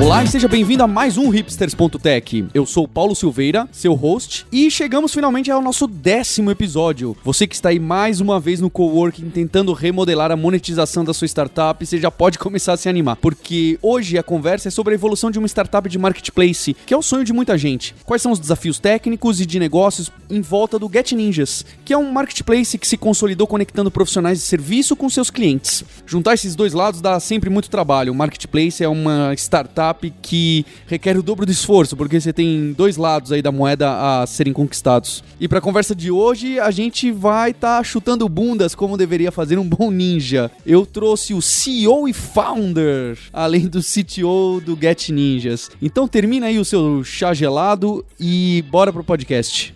Olá e seja bem-vindo a mais um Hipsters.tech. Eu sou Paulo Silveira, seu host, e chegamos finalmente ao nosso décimo episódio. Você que está aí mais uma vez no coworking tentando remodelar a monetização da sua startup, você já pode começar a se animar, porque hoje a conversa é sobre a evolução de uma startup de marketplace, que é o sonho de muita gente. Quais são os desafios técnicos e de negócios em volta do Get Ninjas, que é um marketplace que se consolidou conectando profissionais de serviço com seus clientes. Juntar esses dois lados dá sempre muito trabalho. O marketplace é uma startup que requer o dobro do esforço, porque você tem dois lados aí da moeda a serem conquistados. E para a conversa de hoje, a gente vai estar tá chutando bundas como deveria fazer um bom ninja. Eu trouxe o CEO e founder, além do CTO do Get Ninjas. Então termina aí o seu chá gelado e bora pro podcast.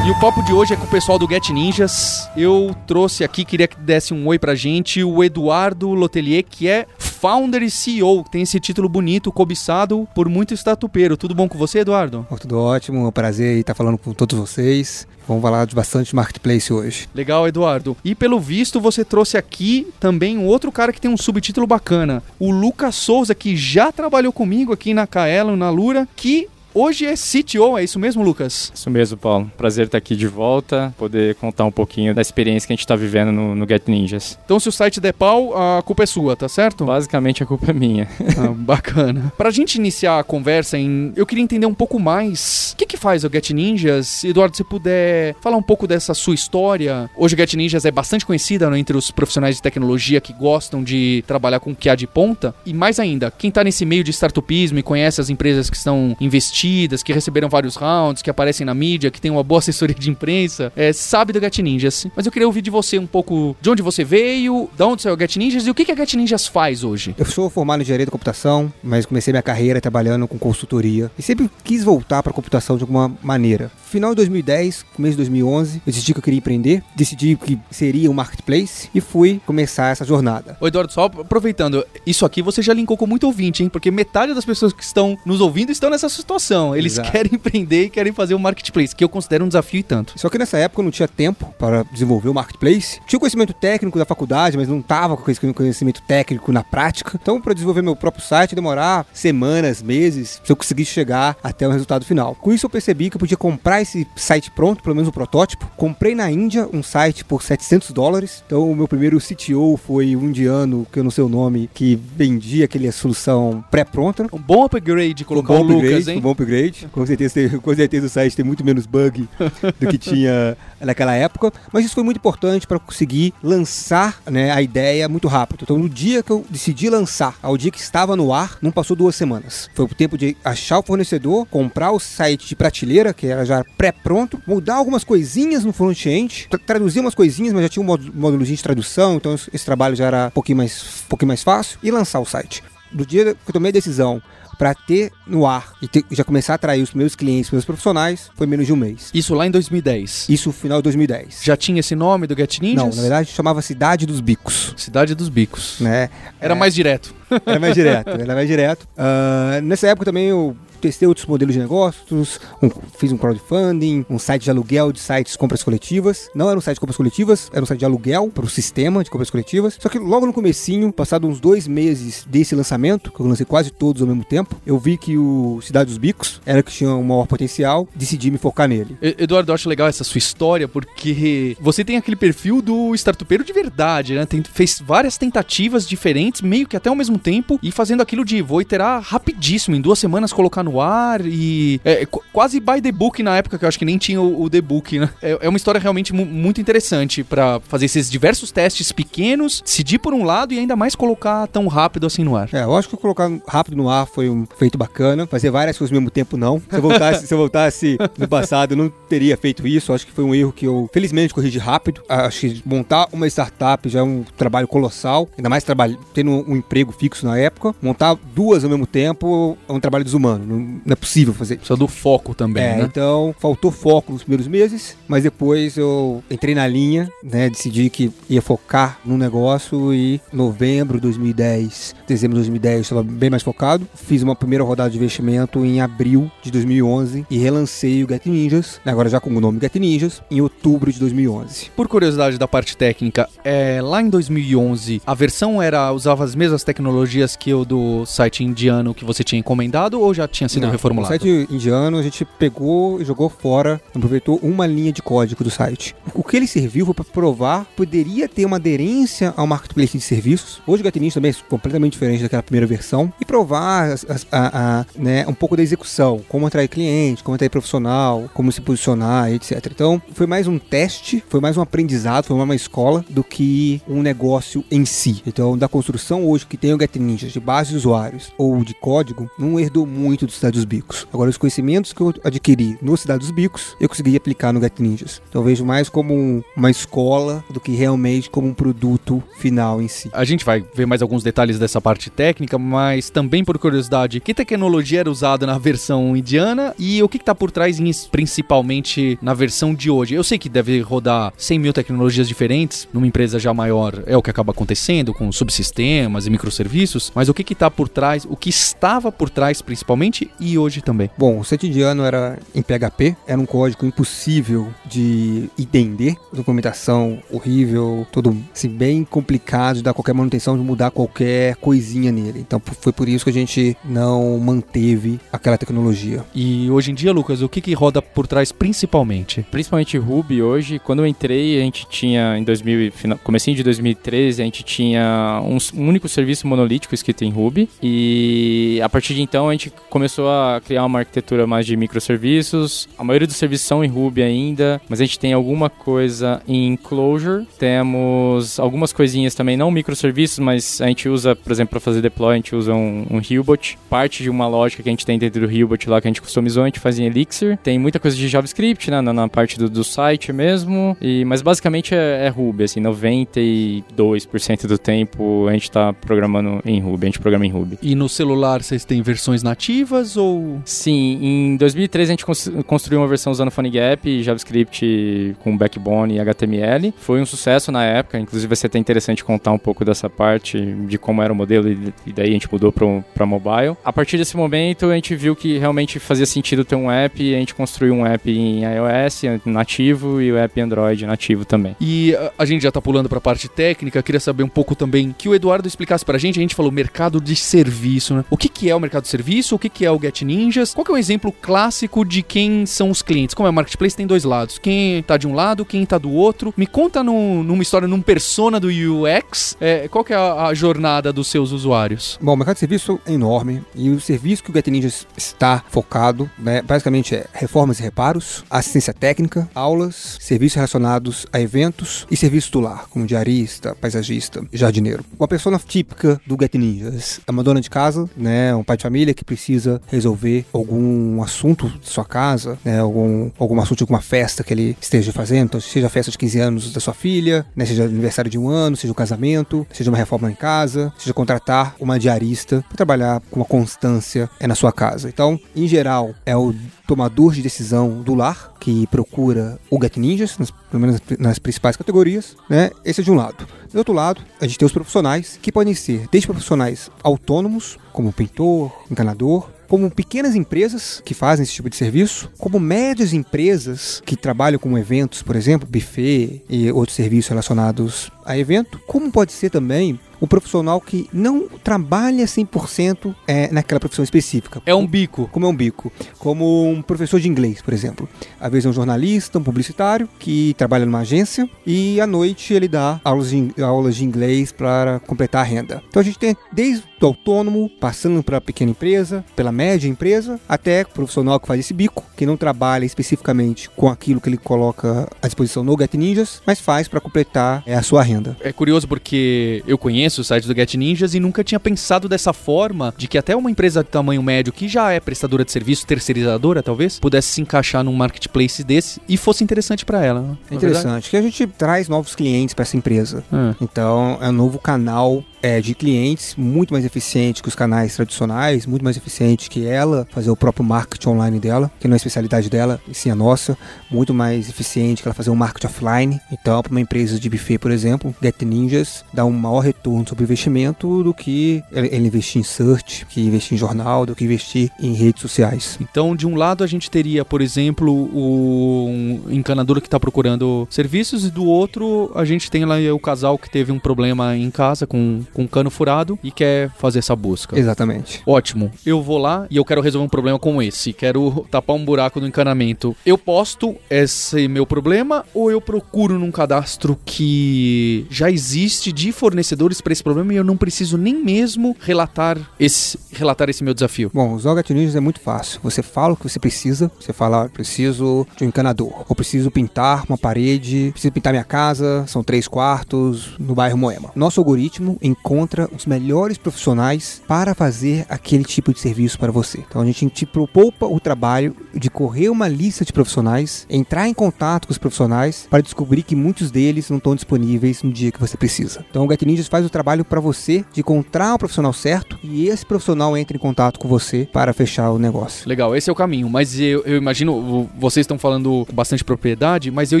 E o papo de hoje é com o pessoal do Get Ninjas. Eu trouxe aqui, queria que desse um oi pra gente, o Eduardo Lotelier, que é founder e CEO, tem esse título bonito, cobiçado por muito estatupeiro. Tudo bom com você, Eduardo? Oh, tudo ótimo, é um prazer estar falando com todos vocês. Vamos falar de bastante marketplace hoje. Legal, Eduardo. E pelo visto, você trouxe aqui também um outro cara que tem um subtítulo bacana. O Lucas Souza, que já trabalhou comigo aqui na Kaelo, na Lura, que Hoje é CTO, é isso mesmo, Lucas? Isso mesmo, Paulo. Prazer estar aqui de volta, poder contar um pouquinho da experiência que a gente está vivendo no, no, Get Ninjas. Então, se o site der pau, a culpa é sua, tá certo? Basicamente, a culpa é minha. ah, bacana. Pra gente iniciar a conversa, em, eu queria entender um pouco mais o que, que faz o Get Ninjas. Eduardo, se puder falar um pouco dessa sua história. Hoje o Get Ninjas é bastante conhecida né, entre os profissionais de tecnologia que gostam de trabalhar com o que há de ponta. E mais ainda, quem está nesse meio de startupismo e conhece as empresas que estão investindo que receberam vários rounds, que aparecem na mídia, que tem uma boa assessoria de imprensa, é, sabe do Get Ninjas. Mas eu queria ouvir de você um pouco de onde você veio, de onde saiu o Get Ninjas e o que, que a Get Ninjas faz hoje. Eu sou formado em engenharia da computação, mas comecei minha carreira trabalhando com consultoria e sempre quis voltar para a computação de alguma maneira. Final de 2010, começo de 2011, eu decidi que eu queria empreender, decidi que seria um marketplace e fui começar essa jornada. Ô Eduardo, só aproveitando, isso aqui você já linkou com muito ouvinte, hein? Porque metade das pessoas que estão nos ouvindo estão nessa situação. Eles Exato. querem empreender e querem fazer um marketplace, que eu considero um desafio e tanto. Só que nessa época eu não tinha tempo para desenvolver o marketplace. Tinha o conhecimento técnico da faculdade, mas não estava com esse conhecimento técnico na prática. Então, para desenvolver meu próprio site, demorar semanas, meses, se eu conseguisse chegar até o resultado final. Com isso, eu percebi que eu podia comprar esse site pronto, pelo menos um protótipo. Comprei na Índia um site por 700 dólares. Então, o meu primeiro CTO foi um indiano, que eu não sei o nome, que vendia aquela solução pré-pronta. Um bom upgrade colocar um bom o Lucas, upgrade, hein? Um bom upgrade. Com certeza, com certeza o site tem muito menos bug do que tinha naquela época. Mas isso foi muito importante para conseguir lançar né, a ideia muito rápido. Então, no dia que eu decidi lançar, ao dia que estava no ar, não passou duas semanas. Foi o tempo de achar o fornecedor, comprar o site de prateleira, que era já pré-pronto, mudar algumas coisinhas no front-end, tra traduzir umas coisinhas, mas já tinha um módulo de tradução, então esse trabalho já era um pouquinho mais, um pouquinho mais fácil, e lançar o site. No dia que eu tomei a decisão para ter no ar e ter, já começar a atrair os primeiros clientes, os primeiros profissionais, foi menos de um mês. Isso lá em 2010? Isso no final de 2010. Já tinha esse nome do Get Ninjas? Não, na verdade chamava Cidade dos Bicos. Cidade dos Bicos. Né? Era é, mais direto. Era mais direto, era mais direto. Uh, nessa época também eu testei outros modelos de negócios, um, fiz um crowdfunding, um site de aluguel de sites de compras coletivas. Não era um site de compras coletivas, era um site de aluguel para o sistema de compras coletivas. Só que logo no comecinho, passado uns dois meses desse lançamento, que eu lancei quase todos ao mesmo tempo, eu vi que o Cidade dos Bicos era que tinha um maior potencial, decidi me focar nele. Eduardo, eu acho legal essa sua história, porque você tem aquele perfil do startupeiro de verdade, né? Tem, fez várias tentativas diferentes, meio que até ao mesmo tempo, e fazendo aquilo de vou iterar rapidíssimo, em duas semanas colocar no no ar e. É, quase by the book na época, que eu acho que nem tinha o, o the book, né? É, é uma história realmente muito interessante para fazer esses diversos testes pequenos, decidir por um lado e ainda mais colocar tão rápido assim no ar. É, eu acho que colocar rápido no ar foi um feito bacana. Fazer várias coisas ao mesmo tempo, não. Se eu voltasse, se eu voltasse no passado, eu não teria feito isso. Acho que foi um erro que eu, felizmente, corrigi rápido. Acho que montar uma startup já é um trabalho colossal. Ainda mais trabalho, tendo um emprego fixo na época. Montar duas ao mesmo tempo é um trabalho desumano não é possível fazer. Precisa do foco também, É, né? então faltou foco nos primeiros meses, mas depois eu entrei na linha, né? Decidi que ia focar no negócio e novembro de 2010, dezembro de 2010, eu estava bem mais focado. Fiz uma primeira rodada de investimento em abril de 2011 e relancei o Get Ninjas, agora já com o nome Get Ninjas, em outubro de 2011. Por curiosidade da parte técnica, é, lá em 2011, a versão era usava as mesmas tecnologias que o do site indiano que você tinha encomendado ou já tinha sido Não, reformulado? O site indiano a gente pegou e jogou fora, aproveitou uma linha de código do site. O que ele serviu foi para provar que poderia ter uma aderência ao marketplace de serviços. Hoje o Gatinins também é completamente diferente daquela primeira versão e provar as- a- a, né, um pouco da execução, como atrair cliente, como atrair profissional, como se posicionar, etc. Então foi mais um teste, foi mais um aprendizado, foi mais uma escola do que um negócio em si. Então da construção hoje que tem o Get Ninjas de base de usuários ou de código, não herdou muito do Cidade dos Bicos. Agora, os conhecimentos que eu adquiri no Cidade dos Bicos, eu consegui aplicar no Get Ninjas. Então, vejo mais como um- uma escola do que realmente como um produto final em si. A gente vai ver mais alguns detalhes dessa parte técnica, mas também por curiosidade, que tecnologia era usada na versão indiana e o que está por trás, em- principalmente na versão de hoje? Eu sei que deve rodar 100 mil tecnologias diferentes numa empresa já maior, é o que acaba acontecendo com subsistemas e microserviços, mas o que está por trás, o que estava por trás principalmente e hoje também? Bom, o site indiano era em PHP, era um código impossível de entender, documentação horrível, todo assim, bem complicado de dar qualquer manutenção, de mudar qualquer coisinha nele. Então foi por isso que a gente não manteve aquela tecnologia. E hoje em dia, Lucas, o que, que roda por trás principalmente? Principalmente Ruby hoje, quando eu entrei, a gente tinha em 2000, e final- comecinho de 2013, a gente tinha um, um único serviço monolítico escrito em Ruby e a partir de então a gente começou a criar uma arquitetura mais de microserviços. A maioria dos serviços são em Ruby ainda, mas a gente tem alguma coisa em Clojure, temos algumas coisinhas também, não microserviços, mas a gente usa, por exemplo, para fazer deploy, a gente usa um, um Hillbot, parte de uma lógica que a gente tem dentro do Hillbot lá que a gente customizou, a gente faz em Elixir. Tem muita coisa de JavaScript, né, na, na parte do, do site mesmo, e, mas basicamente é, é Ruby, assim, 92% do tempo a gente tá programando em Ruby, a gente programa em Ruby. E no celular vocês têm versões nativas ou Sim, em 2013 a gente cons- construiu uma versão usando PhoneGap, JavaScript com Backbone e HTML. Foi um sucesso na época, inclusive vai ser até interessante contar um pouco dessa parte de como era o modelo e, daí a gente mudou para mobile. A partir desse momento a gente viu que realmente fazia sentido ter um app e a gente construiu um app em iOS nativo e o app Android nativo também. E a, a gente já tá pulando pra parte técnica, queria saber um pouco também que o Eduardo explicasse pra gente. A gente falou mercado de serviço, né? O que, que é o mercado de serviço? O que, que é o Get Ninjas? Qual que é um exemplo clássico de quem são os clientes? Como é o marketplace, tem dois lados. Quem tá de um lado, quem tá do outro. Me conta num- numa história, num persona do UX, é, qual que é a, a jornada dos seus usuários? Bom, o mercado de serviço é enorme e o serviço que o Get Ninjas está focado, né, basicamente é reformas e reparos, assistência técnica, aulas, serviços relacionados a eventos e serviços do lar, como diarista, paisagista, jardineiro. Uma pessoa típica do Get Ninjas é uma dona de casa, né, um pai de família que precisa resolver algum assunto de sua casa, né, algum, algum assunto de alguma festa que ele esteja fazendo, então seja a festa de 15 anos da sua filha, né, seja aniversário de um ano, seja um casamento, seja uma reforma em casa, seja contratar uma diarista para trabalhar com uma constância é na sua casa. Então, em geral, é o tomador de decisão do lar que procura o Get Ninjas, nas, pelo menos nas principais categorias, né? Esse é de um lado. Do outro lado, a gente tem os profissionais, que podem ser desde profissionais autônomos, como pintor, encanador, como pequenas empresas que fazem esse tipo de serviço, como médias empresas que trabalham com eventos, por exemplo, buffet e outros serviços relacionados a evento, como pode ser também um profissional que não trabalha 100% é, naquela profissão específica. É um bico. Como é um bico. Como um professor de inglês, por exemplo. Às vezes é um jornalista, um publicitário, que trabalha numa agência e à noite ele dá aulas de, aulas de inglês para completar a renda. Então a gente tem desde o autônomo, passando para a pequena empresa, pela média empresa, até o profissional que faz esse bico, que não trabalha especificamente com aquilo que ele coloca à disposição no Get Ninjas, mas faz para completar é, a sua renda. É curioso porque eu conheço conheço o site do Get Ninjas e nunca tinha pensado dessa forma de que até uma empresa de tamanho médio que já é prestadora de serviço, terceirizadora talvez, pudesse se encaixar num marketplace desse e fosse interessante para ela. né? É interessante que a gente traz novos clientes para essa empresa. É. Então, é um novo canal é, de clientes muito mais eficiente que os canais tradicionais, muito mais eficiente que ela fazer o próprio marketing online dela, que não é especialidade dela, e sim a nossa, muito mais eficiente que ela fazer um marketing offline. Então, para uma empresa de buffet, por exemplo, Get Ninjas dá um maior retorno sobre o investimento do que ele investir em search, que investir em jornal, do que investir em redes sociais. Então, de um lado a gente teria, por exemplo, o encanador que está procurando serviços e do outro a gente tem lá o casal que teve um problema em casa com, com um cano furado e quer fazer essa busca. Exatamente. Ótimo. Eu vou lá e eu quero resolver um problema como esse. Quero tapar um buraco no encanamento. Eu posto esse meu problema ou eu procuro num cadastro que já existe de fornecedores para esse problema e eu não preciso nem mesmo relatar esse, relatar esse meu desafio? Bom, usar o Get Ninjas é muito fácil. Você fala o que você precisa. Você fala, "Ah, preciso de um encanador. Ou preciso pintar uma parede. Preciso pintar minha casa. São três quartos no bairro Moema. Nosso algoritmo encontra os melhores profissionais para fazer aquele tipo de serviço para você. Então a gente te poupa o trabalho de correr uma lista de profissionais, entrar em contato com os profissionais para descobrir que muitos deles não estão disponíveis no dia que você precisa. Então o Get Ninjas faz o trabalho para você de encontrar o profissional certo e esse profissional entra em contato com você para fechar o negócio. Legal, esse é o caminho. Mas eu, eu imagino, vo- vocês estão falando bastante propriedade, mas eu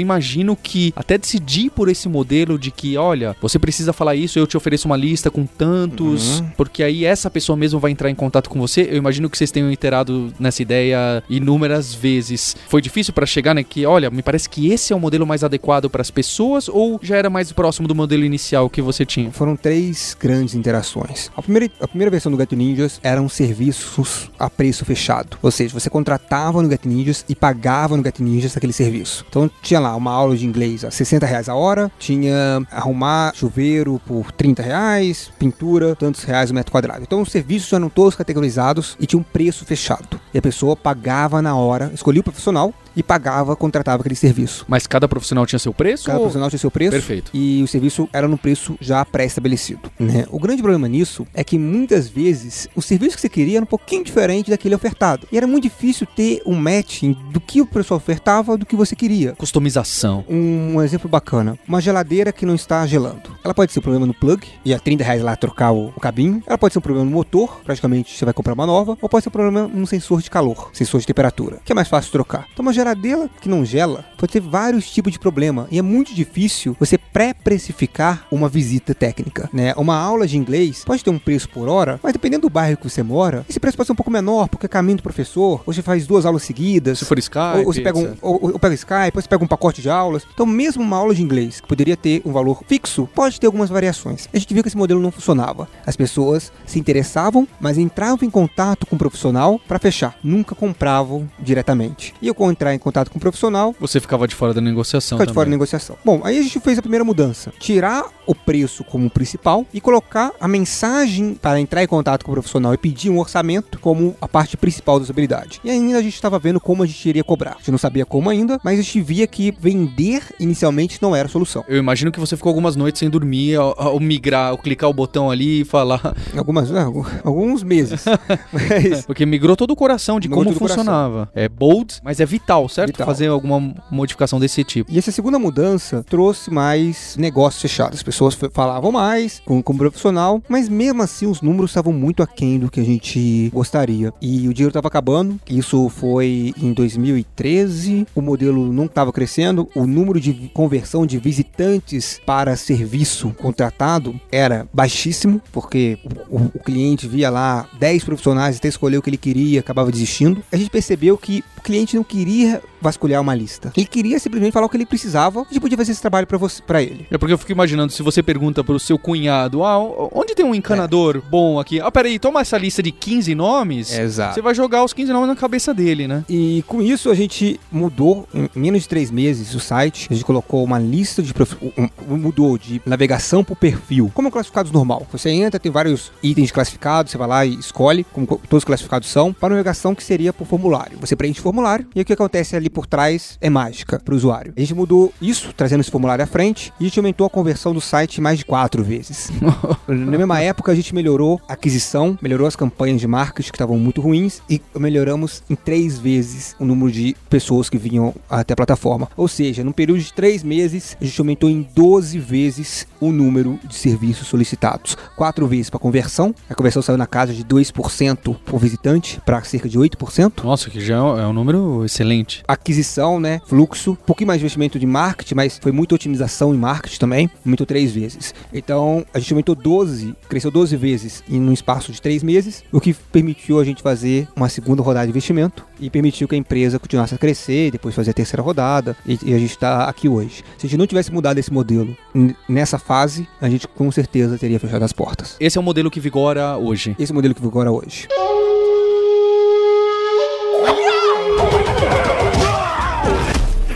imagino que até decidir por esse modelo de que, olha, você precisa falar isso, eu te ofereço uma lista com tantos, Uhum. porque aí essa pessoa mesmo vai entrar em contato com você. Eu imagino que vocês tenham iterado nessa ideia inúmeras vezes. Foi difícil para chegar, né? Que, olha, me parece que esse é o modelo mais adequado para as pessoas ou já era mais próximo do modelo inicial que você tinha? Foram três grandes interações. A primeira, a primeira versão do Get Ninjas eram serviços a preço fechado. Ou seja, você contratava no Get Ninjas e pagava no Get Ninjas aquele serviço. Então tinha lá uma aula de inglês a 60 reais a hora, tinha arrumar chuveiro por 30 reais, pintura, tantos reais o metro quadrado. Então os serviços eram todos categorizados e tinha um preço fechado. E a pessoa pagava na hora, escolhia o profissional e pagava, contratava aquele serviço. Mas cada profissional tinha seu preço? Cada ou- profissional tinha seu preço Perfeito. e o serviço era num preço já pré-estabelecido. Né? O grande problema nisso é que muitas vezes o serviço que você queria era um pouquinho diferente daquele ofertado. E era muito difícil ter um matching do que o pessoal ofertava do que você queria. Customização. Um, um exemplo bacana: uma geladeira que não está gelando. Ela pode ser um problema no plug, e a 30 reais lá trocar o, o cabinho. Ela pode ser um problema no motor, praticamente você vai comprar uma nova. Ou pode ser um problema num sensor de calor, sensor de temperatura, que é mais fácil trocar. Então, uma geladeira que não gela pode ter vários tipos de problema. E é muito difícil você pré-precificar uma visita técnica. Né? Uma aula de inglês pode ter um preço por hora, mas dependendo do bairro que você mora, esse preço pode ser um pouco menor, porque é caminho do professor, ou você faz duas aulas seguidas. Se for Skype, Ou, ou você pega um, ou, ou pega Skype, ou você pega um pacote de aulas. Então, mesmo uma aula de inglês, que poderia ter um valor fixo, pode ter algumas variações. A gente viu que esse modelo não funcionava. As pessoas se interessavam, mas entravam em contato com o profissional para fechar. Nunca compravam diretamente. E eu, ao entrar em contato com o profissional, Você ficava de fora da negociação. fica de fora da também. negociação. Bom, aí a gente fez a primeira mudança: tirar o preço como principal e colocar a mensagem para entrar em contato com o profissional e pedir um orçamento como a parte principal da usabilidade. E ainda a gente estava vendo como a gente iria cobrar. A gente não sabia como ainda, mas a gente via que vender inicialmente não era a solução. Eu imagino que você ficou algumas noites sem dormir ao, ao migrar, ao clicar o botão ali e falar. Algumas, né, alguns meses. mas Porque migrou todo o coração de Migrou como o coração. funcionava. É bold, mas é vital, certo? Vital. Fazer alguma modificação desse tipo. E essa segunda mudança trouxe mais negócios fechados. As pessoas falavam mais com, com o profissional, mas mesmo assim os números estavam muito aquém do que a gente gostaria. E o dinheiro estava acabando. Isso foi em 2013. O modelo não estava crescendo. O número de conversão de visitantes para serviço contratado era baixíssimo, porque o, o- o cliente via lá 10 profissionais até escolher o que ele queria, acabava desistindo. A gente percebeu que o cliente não queria vasculhar uma lista. Ele queria simplesmente falar o que ele precisava e a gente podia fazer esse trabalho para você, para ele. É porque eu fico imaginando, se você pergunta pro seu cunhado, ah, onde tem um encanador bom aqui? Ah, peraí, toma essa lista de 15 nomes. Exato. Você vai jogar os 15 nomes na cabeça dele, né? E com isso a gente mudou em menos de três meses o site. A gente colocou uma lista de prof... mudou de navegação por perfil, como é classificados normal. Você entra, tem vários itens classificados, você vai lá e escolhe, como todos os classificados são, para navegação que seria por formulário. Você preenche o formulário e o que acontece ali por trás é mágica para o usuário. A gente mudou isso, trazendo esse formulário à frente, e a gente aumentou a conversão do site mais de quatro vezes. Na mesma época, a gente melhorou a aquisição, melhorou as campanhas de marketing que estavam muito ruins e melhoramos em três vezes o número de pessoas que vinham até a plataforma. Ou seja, num período de três meses, a gente aumentou em 12 vezes o número de serviços solicitados. Quatro vezes para conversão, a conversão saiu na casa de 2% por visitante para cerca de 8%. Nossa, que já é um número excelente. Aquisição, né? Fluxo, um pouquinho mais de investimento de marketing, mas foi muita otimização em marketing também, aumentou três vezes. Então, a gente aumentou 12, cresceu 12 vezes em um espaço de três meses, o que permitiu a gente fazer uma segunda rodada de investimento e permitiu que a empresa continuasse a crescer, depois fazer a terceira rodada e, e a gente está aqui hoje. Se a gente não tivesse mudado esse modelo nessa fase, a gente com certeza teria fechado as portas. Esse é o modelo que vigora hoje. Esse é o modelo que vigora hoje.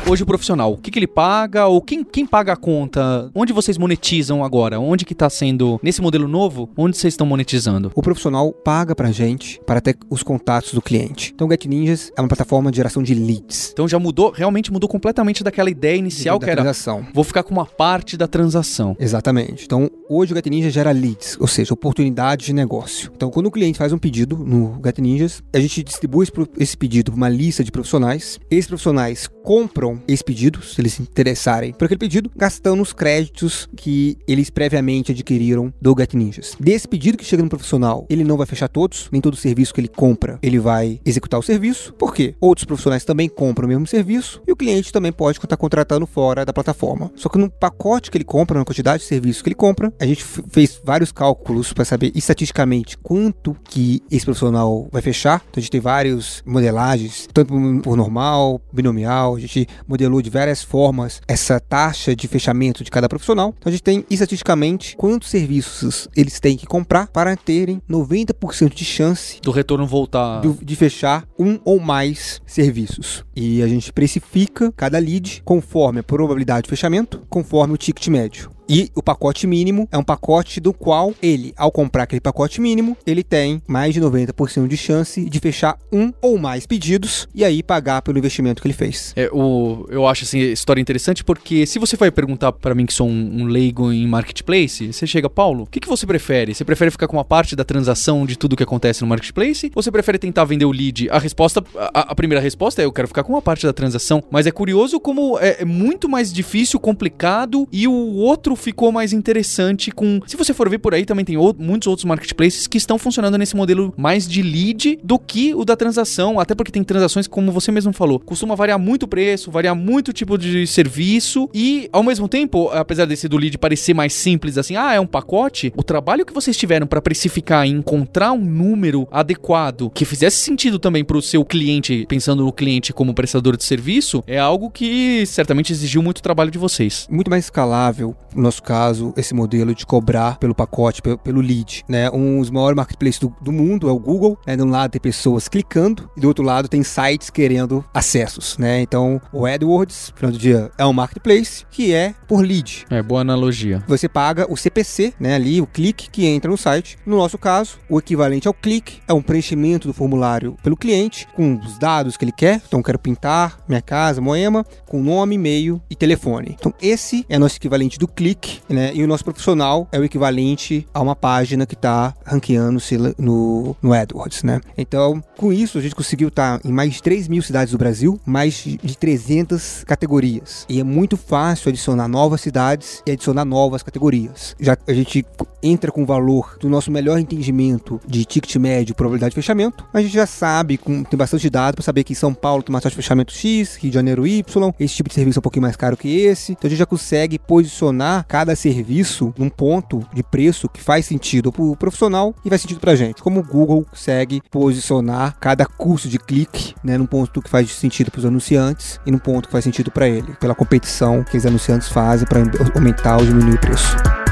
Hoje o profissional, o que, que ele paga ou quem, quem paga a conta? Onde vocês monetizam agora? Onde que está sendo, nesse modelo novo, onde vocês estão monetizando? O profissional paga pra gente para ter os contatos do cliente. Então o Get Ninjas é uma plataforma de geração de leads. Então já mudou, realmente mudou completamente daquela ideia inicial da que era transação. vou ficar com uma parte da transação. Exatamente. Então, hoje o Get Ninja gera leads, ou seja, oportunidades de negócio. Então, quando o cliente faz um pedido no Get Ninjas, a gente distribui esse pedido para uma lista de profissionais. Esses profissionais compram esse pedido, se eles se interessarem por aquele pedido, gastando os créditos que eles previamente adquiriram do Get Ninjas. Desse pedido que chega no profissional, ele não vai fechar todos, nem todo serviço que ele compra, ele vai executar o serviço. Por quê? Outros profissionais também compram o mesmo serviço e o cliente também pode estar contratando fora da plataforma. Só que no pacote que ele compra, na quantidade de serviços que ele compra, a gente fez vários cálculos para saber estatisticamente quanto que esse profissional vai fechar. Então a gente tem várias modelagens, tanto por normal, binomial, a gente modelou de várias formas essa taxa de fechamento de cada profissional. Então a gente tem estatisticamente quantos serviços eles têm que comprar para terem 90% de chance Do retorno voltar. do- de fechar um ou mais serviços. E a gente precifica cada lead conforme a probabilidade de fechamento, conforme o ticket médio. E o pacote mínimo é um pacote do qual ele, ao comprar aquele pacote mínimo, ele tem mais de 90% de chance de fechar um ou mais pedidos e aí pagar pelo investimento que ele fez. É, o, eu acho assim, história interessante porque se você vai perguntar pra mim que sou um, um leigo em marketplace, você chega, Paulo, o que, que você prefere? Você prefere ficar com uma parte da transação de tudo que acontece no marketplace? Ou você prefere tentar vender o lead? A resposta, a, a primeira resposta é eu quero ficar com uma parte da transação, mas é curioso como é, é muito mais difícil, complicado e o outro ficou mais interessante com. Se você for ver por aí, também tem ou- muitos outros marketplaces que estão funcionando nesse modelo mais de lead do que o da transação, até porque tem transações, como você mesmo falou, costuma variar muito o preço, variar muito o tipo de serviço e, ao mesmo tempo, apesar desse do lead parecer mais simples, assim, ah, é um pacote, o trabalho que vocês tiveram para precificar e encontrar um número adequado que fizesse sentido também para o seu cliente, pensando no cliente como prestador de serviço, é algo que certamente exigiu muito trabalho de vocês. muito mais escalável, no nosso caso, esse modelo de cobrar pelo pacote, pelo, pelo lead. Né? Um dos maiores marketplaces do, do mundo é o Google. Né? De um lado tem pessoas clicando e do outro lado tem sites querendo acessos. Né? Então, o AdWords, final do dia, é um marketplace que é por lead. É, boa analogia. Você paga o CPC, né, ali, o clique que entra no site. No nosso caso, o equivalente ao clique é um preenchimento do formulário pelo cliente, com os dados que ele quer. Então, quero pintar minha casa, Moema, com nome, e-mail e telefone. Então, esse é nosso equivalente do clique, né, e o nosso profissional é o equivalente a uma página que está ranqueando-se no, no AdWords, né. Então, com isso, a gente conseguiu estar em mais de 3 mil cidades do Brasil, mais de 300 categorias. E é muito fácil adicionar novas cidades e adicionar novas categorias. Já a gente entra com o valor do nosso melhor entendimento de ticket médio, probabilidade de fechamento. A gente já sabe, com, tem bastante dado para saber que São Paulo tem uma taxa de fechamento X, Rio de Janeiro Y, esse tipo de serviço é um pouquinho mais caro que esse. Então a gente já consegue posicionar cada serviço num ponto de preço que faz sentido para o profissional e faz sentido para a gente. Como o Google consegue posicionar cada custo de clique né, num ponto que faz sentido para os anunciantes e num ponto que faz sentido para ele, pela competição que os anunciantes fazem para aumentar ou diminuir o preço.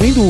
Vendo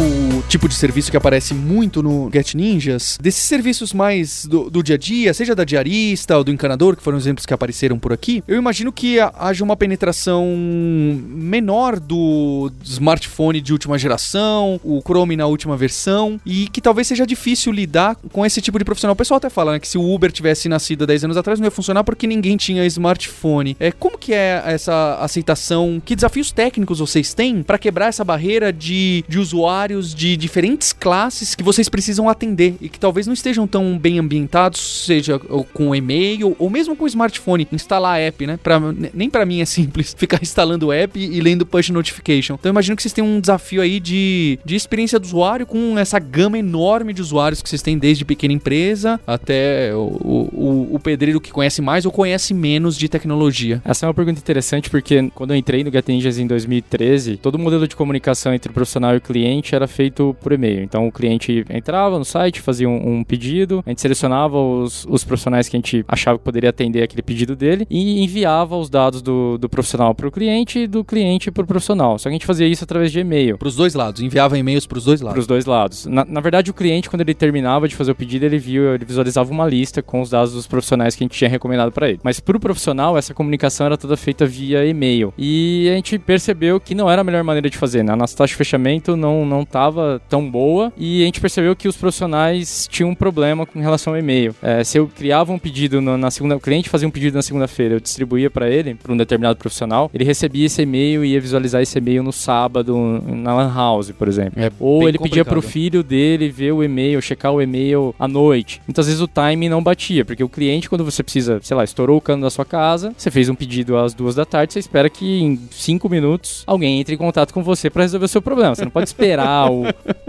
tipo de serviço que aparece muito no Get Ninjas, desses serviços mais do, do dia a dia, seja da diarista ou do encanador, que foram exemplos que apareceram por aqui, eu imagino que haja uma penetração menor do smartphone de última geração, o Chrome na última versão, e que talvez seja difícil lidar com esse tipo de profissional. O pessoal até fala né, que se o Uber tivesse nascido há 10 anos atrás não ia funcionar porque ninguém tinha smartphone. É, como que é essa aceitação? Que desafios técnicos vocês têm para quebrar essa barreira de, de usuários de diferentes classes que vocês precisam atender e que talvez não estejam tão bem ambientados, seja com e-mail ou mesmo com smartphone, instalar a app, né? Pra, nem para mim é simples ficar instalando o app e lendo push notification. Então eu imagino que vocês têm um desafio aí de, de experiência do usuário com essa gama enorme de usuários que vocês têm desde pequena empresa até o, o, o pedreiro que conhece mais ou conhece menos de tecnologia. Essa é uma pergunta interessante porque quando eu entrei no Get Ninjas em 2013, todo o modelo de comunicação entre o profissional e o cliente era feito por e-mail. Então o cliente entrava no site, fazia um, um pedido, a gente selecionava os, os profissionais que a gente achava que poderia atender aquele pedido dele e enviava os dados do, do profissional para o cliente e do cliente para o profissional. Só que a gente fazia isso através de e-mail. Para os dois lados, enviava e-mails para os dois lados. Para os dois lados. Na, na, verdade, o cliente, quando ele terminava de fazer o pedido, ele viu, ele visualizava uma lista com os dados dos profissionais que a gente tinha recomendado para ele. Mas para o profissional, essa comunicação era toda feita via e-mail. E a gente percebeu que não era a melhor maneira de fazer, né? A nossa taxa de fechamento não não estava tão boa e a gente percebeu que os profissionais tinham um problema com relação ao e-mail. É, se eu criava um pedido no, na segunda, o cliente fazia um pedido na segunda-feira, eu distribuía para ele, para um determinado profissional, ele recebia esse e-mail e ia visualizar esse e-mail no sábado na lan house, por exemplo. É Ou ele pedia para o filho dele ver o e-mail, checar o e-mail à noite. Muitas vezes o timing não batia, porque o cliente, quando você precisa, sei lá, estourou o cano da sua casa, você fez um pedido às duas da tarde, você espera que em cinco minutos alguém entre em contato com você para resolver o seu problema. Você não pode esperar o,